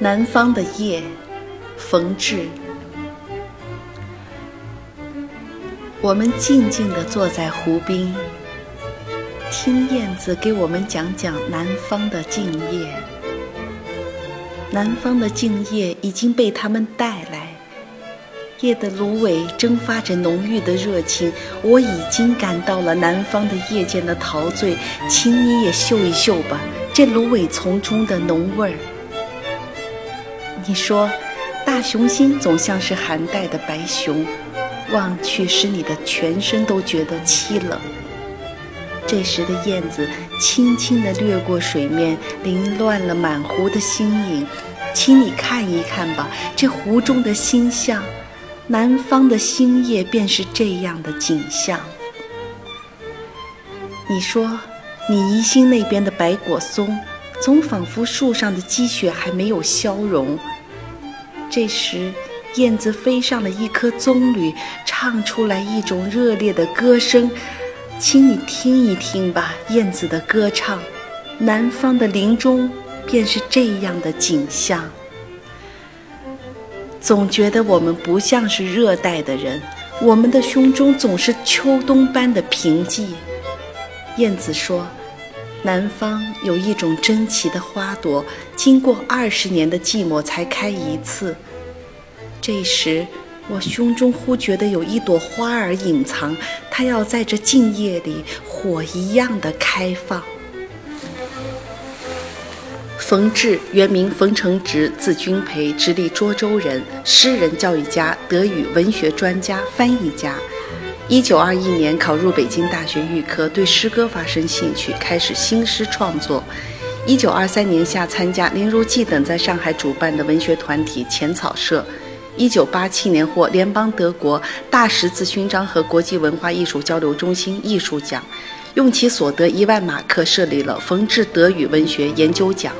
南方的夜，冯至。我们静静地坐在湖边，听燕子给我们讲讲南方的静夜。南方的静夜已经被他们带来，夜的芦苇蒸发着浓郁的热情，我已经感到了南方的夜间的陶醉，请你也嗅一嗅吧，这芦苇丛中的浓味儿。你说，大雄心总像是寒带的白熊，望去使你的全身都觉得凄冷。这时的燕子轻轻地掠过水面，凌乱了满湖的星影。请你看一看吧，这湖中的星象，南方的星夜便是这样的景象。你说，你宜兴那边的白果松，总仿佛树上的积雪还没有消融。这时，燕子飞上了一棵棕榈，唱出来一种热烈的歌声，请你听一听吧，燕子的歌唱。南方的林中便是这样的景象。总觉得我们不像是热带的人，我们的胸中总是秋冬般的平静。燕子说：“南方有一种珍奇的花朵，经过二十年的寂寞才开一次。”这时，我胸中忽觉得有一朵花儿隐藏，它要在这静夜里火一样的开放。冯至，原名冯承植，字君培，直隶涿州人，诗人、教育家，德语文学专家、翻译家。一九二一年考入北京大学预科，对诗歌发生兴趣，开始新诗创作。一九二三年夏参加林如寄等在上海主办的文学团体浅草社。一九八七年获联邦德国大十字勋章和国际文化艺术交流中心艺术奖，用其所得一万马克设立了冯至德语文学研究奖。